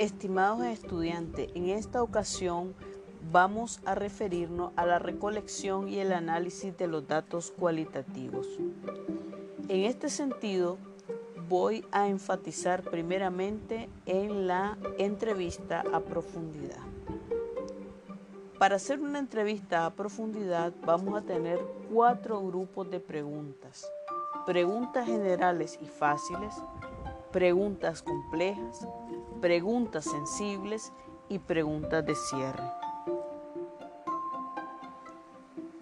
Estimados estudiantes, en esta ocasión vamos a referirnos a la recolección y el análisis de los datos cualitativos. En este sentido, voy a enfatizar primeramente en la entrevista a profundidad. Para hacer una entrevista a profundidad vamos a tener cuatro grupos de preguntas. Preguntas generales y fáciles, preguntas complejas, preguntas sensibles y preguntas de cierre.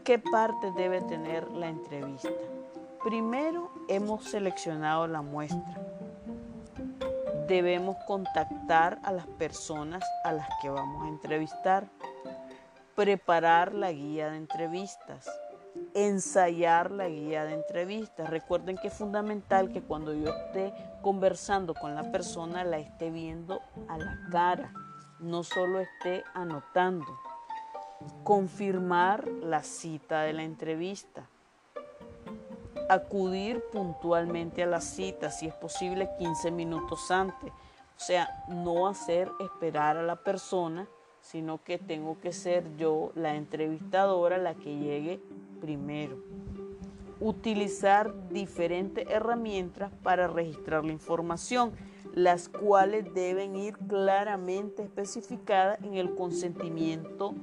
¿Qué parte debe tener la entrevista? Primero hemos seleccionado la muestra. Debemos contactar a las personas a las que vamos a entrevistar, preparar la guía de entrevistas, ensayar la guía de entrevistas. Recuerden que es fundamental que cuando yo esté conversando con la persona la esté viendo a la cara, no solo esté anotando confirmar la cita de la entrevista, acudir puntualmente a la cita, si es posible 15 minutos antes. O sea, no hacer esperar a la persona, sino que tengo que ser yo la entrevistadora la que llegue primero. Utilizar diferentes herramientas para registrar la información, las cuales deben ir claramente especificadas en el consentimiento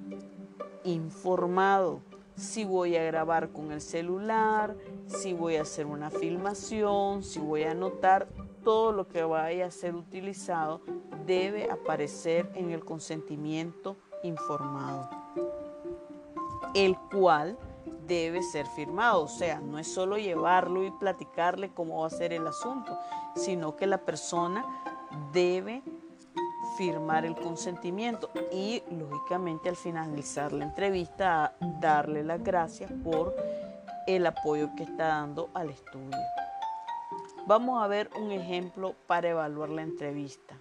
informado. Si voy a grabar con el celular, si voy a hacer una filmación, si voy a anotar, todo lo que vaya a ser utilizado debe aparecer en el consentimiento informado, el cual debe ser firmado. O sea, no es solo llevarlo y platicarle cómo va a ser el asunto, sino que la persona debe firmar el consentimiento y lógicamente al finalizar la entrevista darle las gracias por el apoyo que está dando al estudio. Vamos a ver un ejemplo para evaluar la entrevista.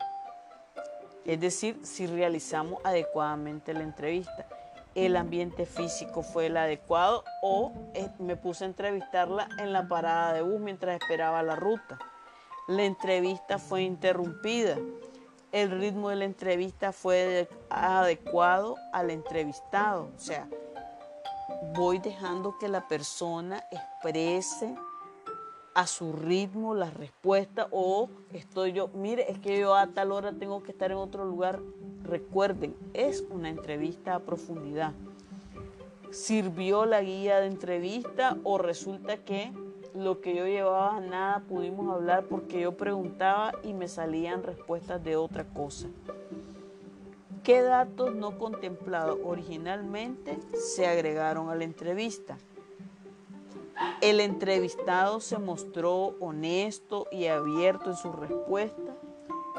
Es decir, si realizamos adecuadamente la entrevista. El ambiente físico fue el adecuado o eh, me puse a entrevistarla en la parada de bus mientras esperaba la ruta. La entrevista fue interrumpida el ritmo de la entrevista fue adecuado al entrevistado. O sea, voy dejando que la persona exprese a su ritmo la respuesta o estoy yo, mire, es que yo a tal hora tengo que estar en otro lugar. Recuerden, es una entrevista a profundidad. ¿Sirvió la guía de entrevista o resulta que lo que yo llevaba nada pudimos hablar porque yo preguntaba y me salían respuestas de otra cosa. ¿Qué datos no contemplados originalmente se agregaron a la entrevista? El entrevistado se mostró honesto y abierto en su respuesta.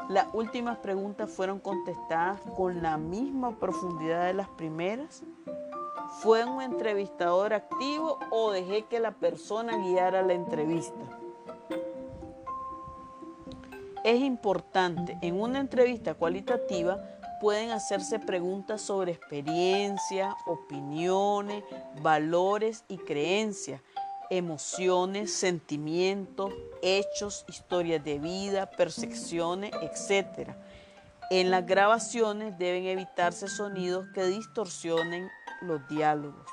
Las últimas preguntas fueron contestadas con la misma profundidad de las primeras. ¿Fue un entrevistador activo o dejé que la persona guiara la entrevista? Es importante, en una entrevista cualitativa pueden hacerse preguntas sobre experiencia, opiniones, valores y creencias, emociones, sentimientos, hechos, historias de vida, percepciones, etc. En las grabaciones deben evitarse sonidos que distorsionen los diálogos.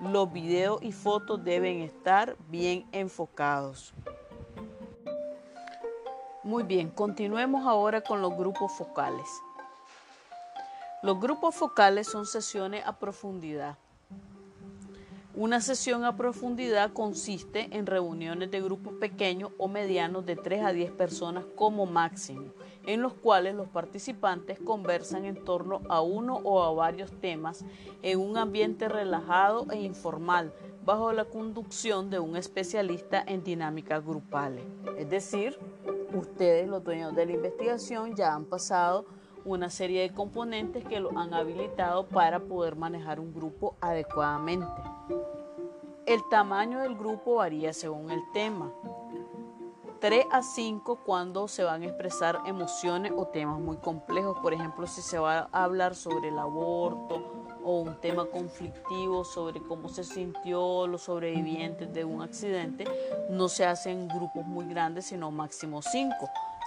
Los videos y fotos deben estar bien enfocados. Muy bien, continuemos ahora con los grupos focales. Los grupos focales son sesiones a profundidad. Una sesión a profundidad consiste en reuniones de grupos pequeños o medianos de 3 a 10 personas como máximo en los cuales los participantes conversan en torno a uno o a varios temas en un ambiente relajado e informal, bajo la conducción de un especialista en dinámicas grupales. Es decir, ustedes, los dueños de la investigación, ya han pasado una serie de componentes que lo han habilitado para poder manejar un grupo adecuadamente. El tamaño del grupo varía según el tema. 3 a 5 cuando se van a expresar emociones o temas muy complejos. Por ejemplo, si se va a hablar sobre el aborto o un tema conflictivo sobre cómo se sintió los sobrevivientes de un accidente, no se hacen grupos muy grandes, sino máximo 5.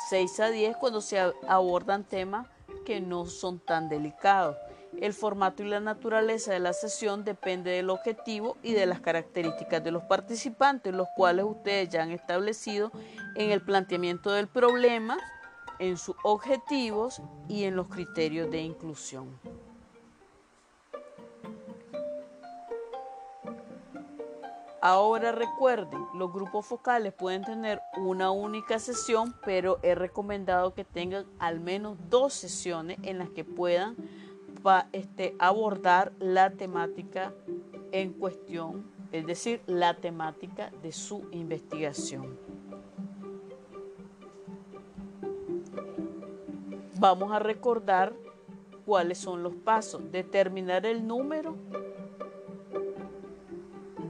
6 a 10 cuando se abordan temas que no son tan delicados. El formato y la naturaleza de la sesión depende del objetivo y de las características de los participantes, los cuales ustedes ya han establecido en el planteamiento del problema, en sus objetivos y en los criterios de inclusión. Ahora recuerden, los grupos focales pueden tener una única sesión, pero es recomendado que tengan al menos dos sesiones en las que puedan este, abordar la temática en cuestión, es decir, la temática de su investigación. Vamos a recordar cuáles son los pasos. Determinar el número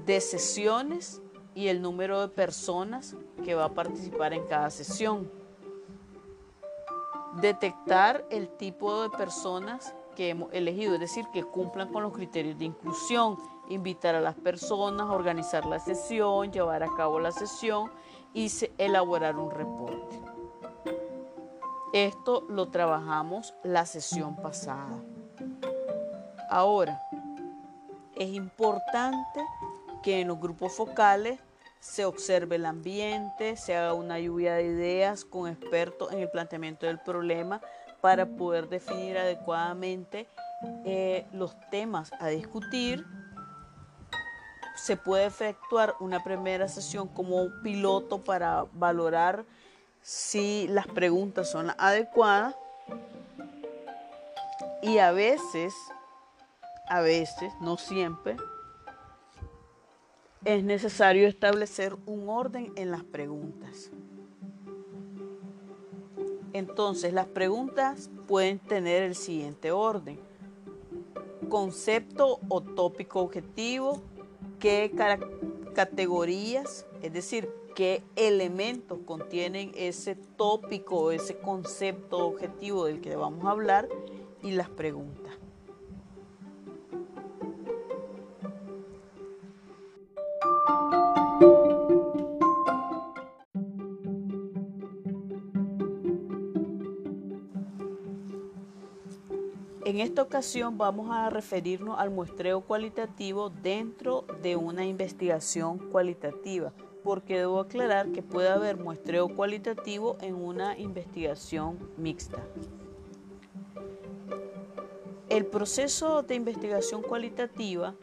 de sesiones y el número de personas que va a participar en cada sesión. Detectar el tipo de personas que hemos elegido, es decir, que cumplan con los criterios de inclusión, invitar a las personas, organizar la sesión, llevar a cabo la sesión y elaborar un reporte. Esto lo trabajamos la sesión pasada. Ahora, es importante que en los grupos focales se observe el ambiente, se haga una lluvia de ideas con expertos en el planteamiento del problema para poder definir adecuadamente eh, los temas a discutir. Se puede efectuar una primera sesión como un piloto para valorar si las preguntas son adecuadas y a veces, a veces, no siempre, es necesario establecer un orden en las preguntas. Entonces, las preguntas pueden tener el siguiente orden. Concepto o tópico objetivo, qué categorías, es decir, qué elementos contienen ese tópico o ese concepto objetivo del que vamos a hablar y las preguntas. Esta ocasión vamos a referirnos al muestreo cualitativo dentro de una investigación cualitativa, porque debo aclarar que puede haber muestreo cualitativo en una investigación mixta. El proceso de investigación cualitativa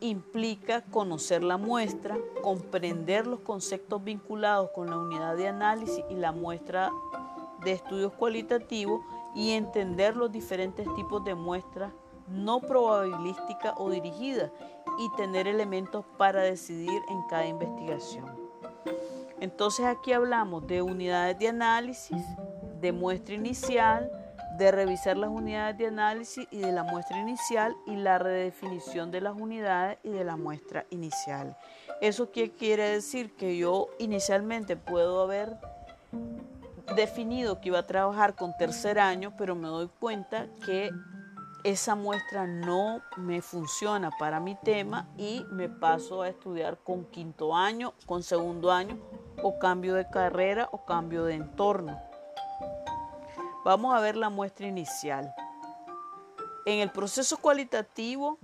implica conocer la muestra, comprender los conceptos vinculados con la unidad de análisis y la muestra de estudios cualitativos y entender los diferentes tipos de muestras no probabilísticas o dirigidas y tener elementos para decidir en cada investigación. Entonces aquí hablamos de unidades de análisis, de muestra inicial, de revisar las unidades de análisis y de la muestra inicial y la redefinición de las unidades y de la muestra inicial. ¿Eso qué quiere decir? Que yo inicialmente puedo haber definido que iba a trabajar con tercer año, pero me doy cuenta que esa muestra no me funciona para mi tema y me paso a estudiar con quinto año, con segundo año o cambio de carrera o cambio de entorno. Vamos a ver la muestra inicial. En el proceso cualitativo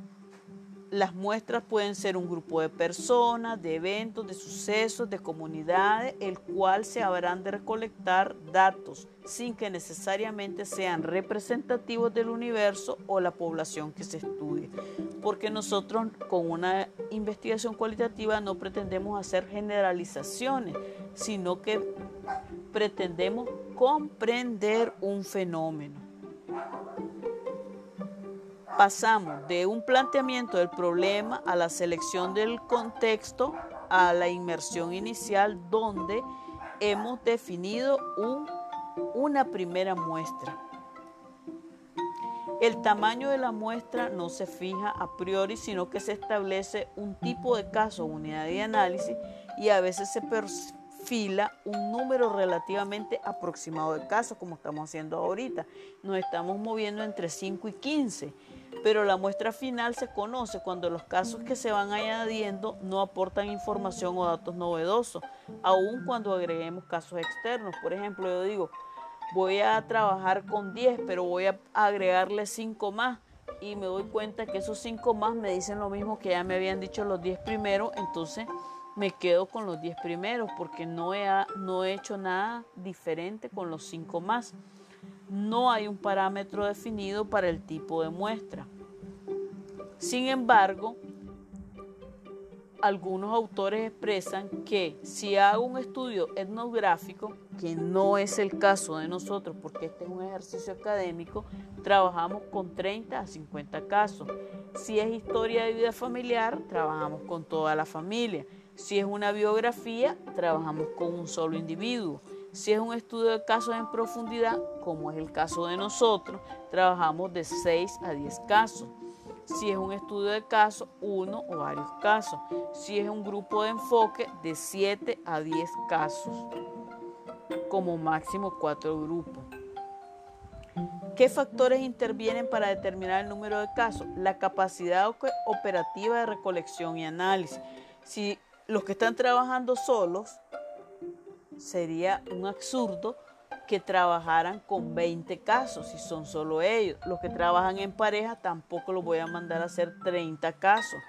las muestras pueden ser un grupo de personas, de eventos, de sucesos, de comunidades, el cual se habrán de recolectar datos sin que necesariamente sean representativos del universo o la población que se estudie. Porque nosotros con una investigación cualitativa no pretendemos hacer generalizaciones, sino que pretendemos comprender un fenómeno pasamos de un planteamiento del problema a la selección del contexto, a la inmersión inicial, donde hemos definido una primera muestra. El tamaño de la muestra no se fija a priori, sino que se establece un tipo de caso, unidad de análisis, y a veces se perfila un número relativamente aproximado de casos, como estamos haciendo ahorita. Nos estamos moviendo entre 5 y 15 pero la muestra final se conoce cuando los casos que se van añadiendo no aportan información o datos novedosos, aun cuando agreguemos casos externos. Por ejemplo, yo digo, voy a trabajar con 10, pero voy a agregarle 5 más y me doy cuenta que esos 5 más me dicen lo mismo que ya me habían dicho los 10 primeros, entonces me quedo con los 10 primeros porque no he, no he hecho nada diferente con los 5 más. No hay un parámetro definido para el tipo de muestra. Sin embargo, algunos autores expresan que si hago un estudio etnográfico, que no es el caso de nosotros porque este es un ejercicio académico, trabajamos con 30 a 50 casos. Si es historia de vida familiar, trabajamos con toda la familia. Si es una biografía, trabajamos con un solo individuo. Si es un estudio de casos en profundidad, como es el caso de nosotros, trabajamos de 6 a 10 casos. Si es un estudio de casos, uno o varios casos. Si es un grupo de enfoque, de 7 a 10 casos. Como máximo cuatro grupos. ¿Qué factores intervienen para determinar el número de casos? La capacidad operativa de recolección y análisis. Si los que están trabajando solos, sería un absurdo que trabajaran con 20 casos, si son solo ellos. Los que trabajan en pareja tampoco los voy a mandar a hacer 30 casos.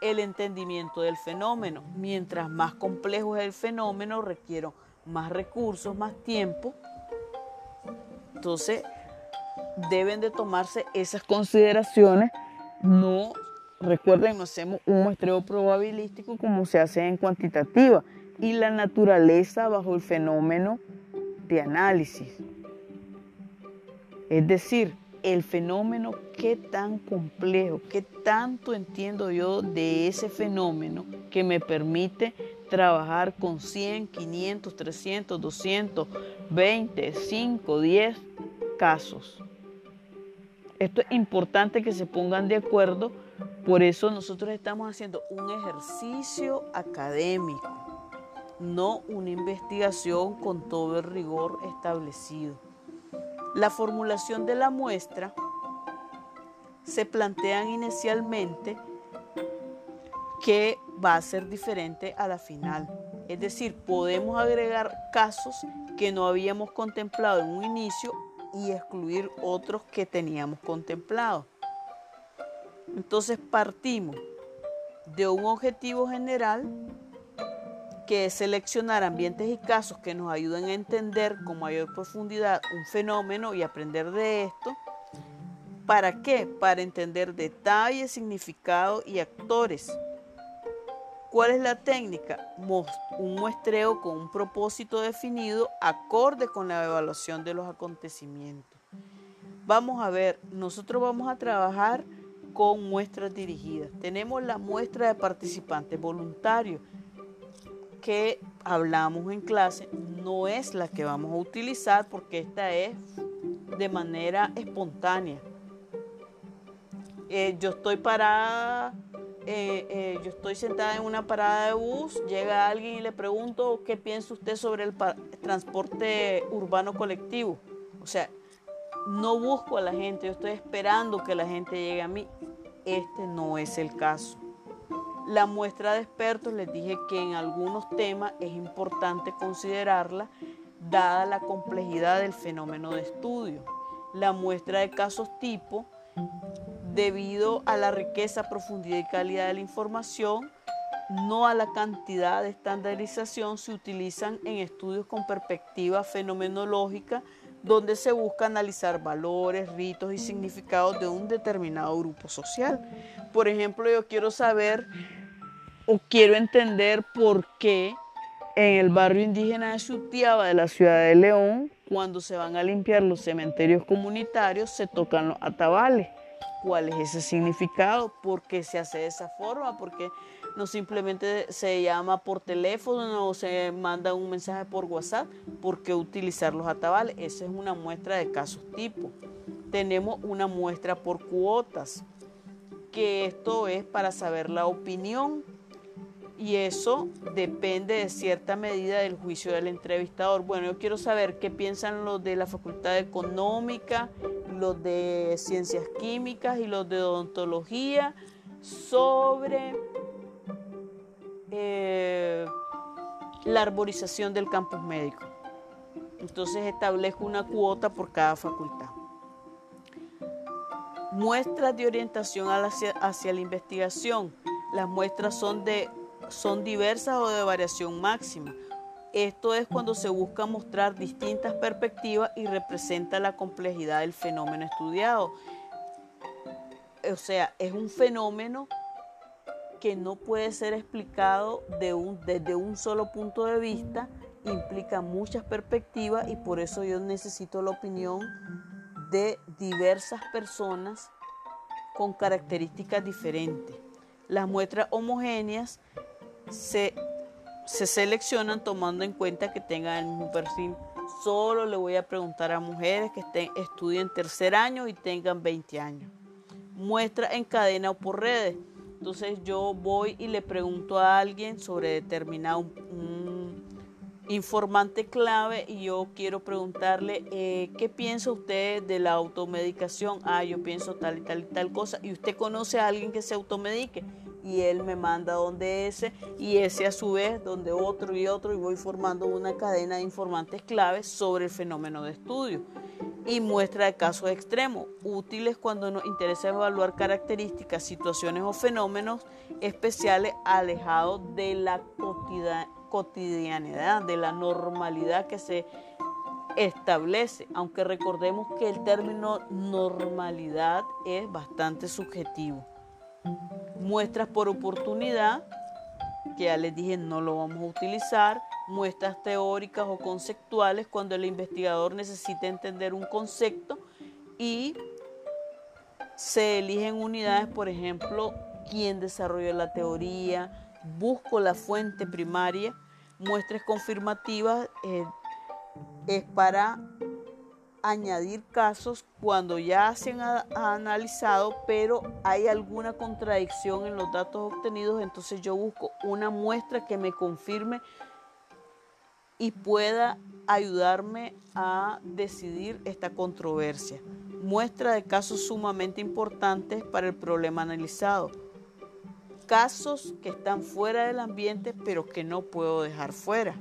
El entendimiento del fenómeno. Mientras más complejo es el fenómeno, requiero más recursos, más tiempo. Entonces, deben de tomarse esas consideraciones. No, recuerden, no hacemos un muestreo probabilístico como se hace en cuantitativa. Y la naturaleza bajo el fenómeno de análisis. Es decir, el fenómeno, qué tan complejo, qué tanto entiendo yo de ese fenómeno que me permite trabajar con 100, 500, 300, 200, 20, 5, 10 casos. Esto es importante que se pongan de acuerdo, por eso nosotros estamos haciendo un ejercicio académico no una investigación con todo el rigor establecido. La formulación de la muestra se plantean inicialmente que va a ser diferente a la final. Es decir, podemos agregar casos que no habíamos contemplado en un inicio y excluir otros que teníamos contemplado. Entonces partimos de un objetivo general que es seleccionar ambientes y casos que nos ayuden a entender con mayor profundidad un fenómeno y aprender de esto. ¿Para qué? Para entender detalles, significado y actores. ¿Cuál es la técnica? Un muestreo con un propósito definido acorde con la evaluación de los acontecimientos. Vamos a ver, nosotros vamos a trabajar con muestras dirigidas. Tenemos la muestra de participantes voluntarios que hablamos en clase no es la que vamos a utilizar porque esta es de manera espontánea. Eh, yo estoy parada, eh, eh, yo estoy sentada en una parada de bus, llega alguien y le pregunto qué piensa usted sobre el transporte urbano colectivo. O sea, no busco a la gente, yo estoy esperando que la gente llegue a mí. Este no es el caso. La muestra de expertos les dije que en algunos temas es importante considerarla dada la complejidad del fenómeno de estudio. La muestra de casos tipo, debido a la riqueza, profundidad y calidad de la información, no a la cantidad de estandarización, se utilizan en estudios con perspectiva fenomenológica donde se busca analizar valores, ritos y significados de un determinado grupo social. Por ejemplo, yo quiero saber o quiero entender por qué en el barrio indígena de Sutiaba de la ciudad de León, cuando se van a limpiar los cementerios comunitarios, se tocan los atabales. ¿Cuál es ese significado? ¿Por qué se hace de esa forma? ¿Por qué no simplemente se llama por teléfono o se manda un mensaje por WhatsApp? ¿Por qué utilizar los atabales? Esa es una muestra de casos tipo. Tenemos una muestra por cuotas, que esto es para saber la opinión y eso depende de cierta medida del juicio del entrevistador. Bueno, yo quiero saber qué piensan los de la Facultad Económica, los de Ciencias Químicas y los de Odontología sobre eh, la arborización del campus médico. Entonces establezco una cuota por cada facultad. Muestras de orientación hacia, hacia la investigación. Las muestras son, de, son diversas o de variación máxima. Esto es cuando se busca mostrar distintas perspectivas y representa la complejidad del fenómeno estudiado. O sea, es un fenómeno que no puede ser explicado desde un solo punto de vista, implica muchas perspectivas y por eso yo necesito la opinión de diversas personas con características diferentes. Las muestras homogéneas se se seleccionan tomando en cuenta que tengan el mismo perfil. Solo le voy a preguntar a mujeres que estén, estudien tercer año y tengan 20 años. Muestra en cadena o por redes. Entonces yo voy y le pregunto a alguien sobre determinado informante clave y yo quiero preguntarle eh, qué piensa usted de la automedicación. Ah, yo pienso tal y tal y tal cosa. Y usted conoce a alguien que se automedique y él me manda donde ese y ese a su vez donde otro y otro y voy formando una cadena de informantes claves sobre el fenómeno de estudio y muestra de casos extremos útiles cuando nos interesa evaluar características, situaciones o fenómenos especiales alejados de la cotidianidad, de la normalidad que se establece, aunque recordemos que el término normalidad es bastante subjetivo. Muestras por oportunidad, que ya les dije no lo vamos a utilizar, muestras teóricas o conceptuales cuando el investigador necesita entender un concepto y se eligen unidades, por ejemplo, quién desarrolló la teoría, busco la fuente primaria, muestras confirmativas eh, es para añadir casos cuando ya se han analizado, pero hay alguna contradicción en los datos obtenidos, entonces yo busco una muestra que me confirme y pueda ayudarme a decidir esta controversia. Muestra de casos sumamente importantes para el problema analizado. Casos que están fuera del ambiente pero que no puedo dejar fuera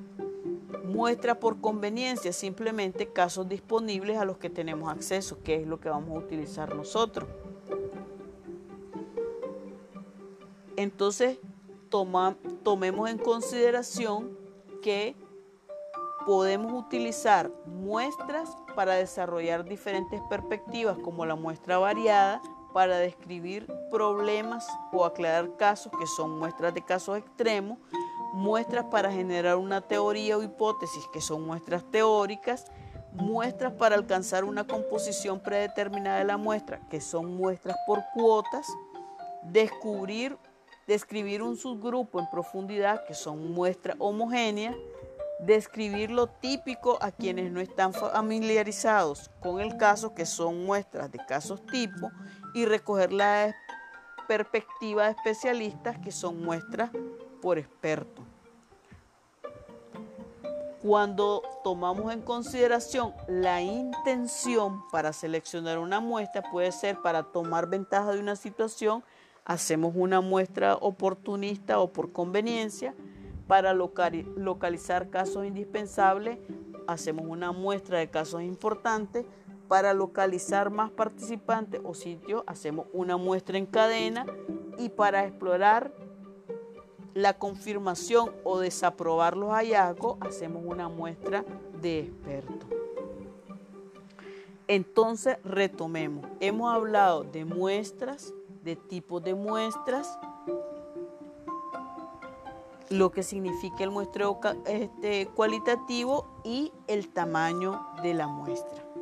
muestra por conveniencia simplemente casos disponibles a los que tenemos acceso, que es lo que vamos a utilizar nosotros. Entonces, tomemos en consideración que podemos utilizar muestras para desarrollar diferentes perspectivas, como la muestra variada, para describir problemas o aclarar casos que son muestras de casos extremos, muestras para generar una teoría o hipótesis, que son muestras teóricas, muestras para alcanzar una composición predeterminada de la muestra, que son muestras por cuotas, descubrir, describir un subgrupo en profundidad, que son muestras homogéneas, describir lo típico a quienes no están familiarizados con el caso, que son muestras de casos tipo, y recoger la perspectiva de especialistas, que son muestras por experto. Cuando tomamos en consideración la intención para seleccionar una muestra, puede ser para tomar ventaja de una situación, hacemos una muestra oportunista o por conveniencia, para localizar casos indispensables, hacemos una muestra de casos importantes, para localizar más participantes o sitios, hacemos una muestra en cadena y para explorar la confirmación o desaprobar los hallazgos, hacemos una muestra de experto. Entonces, retomemos. Hemos hablado de muestras, de tipos de muestras, lo que significa el muestreo este, cualitativo y el tamaño de la muestra.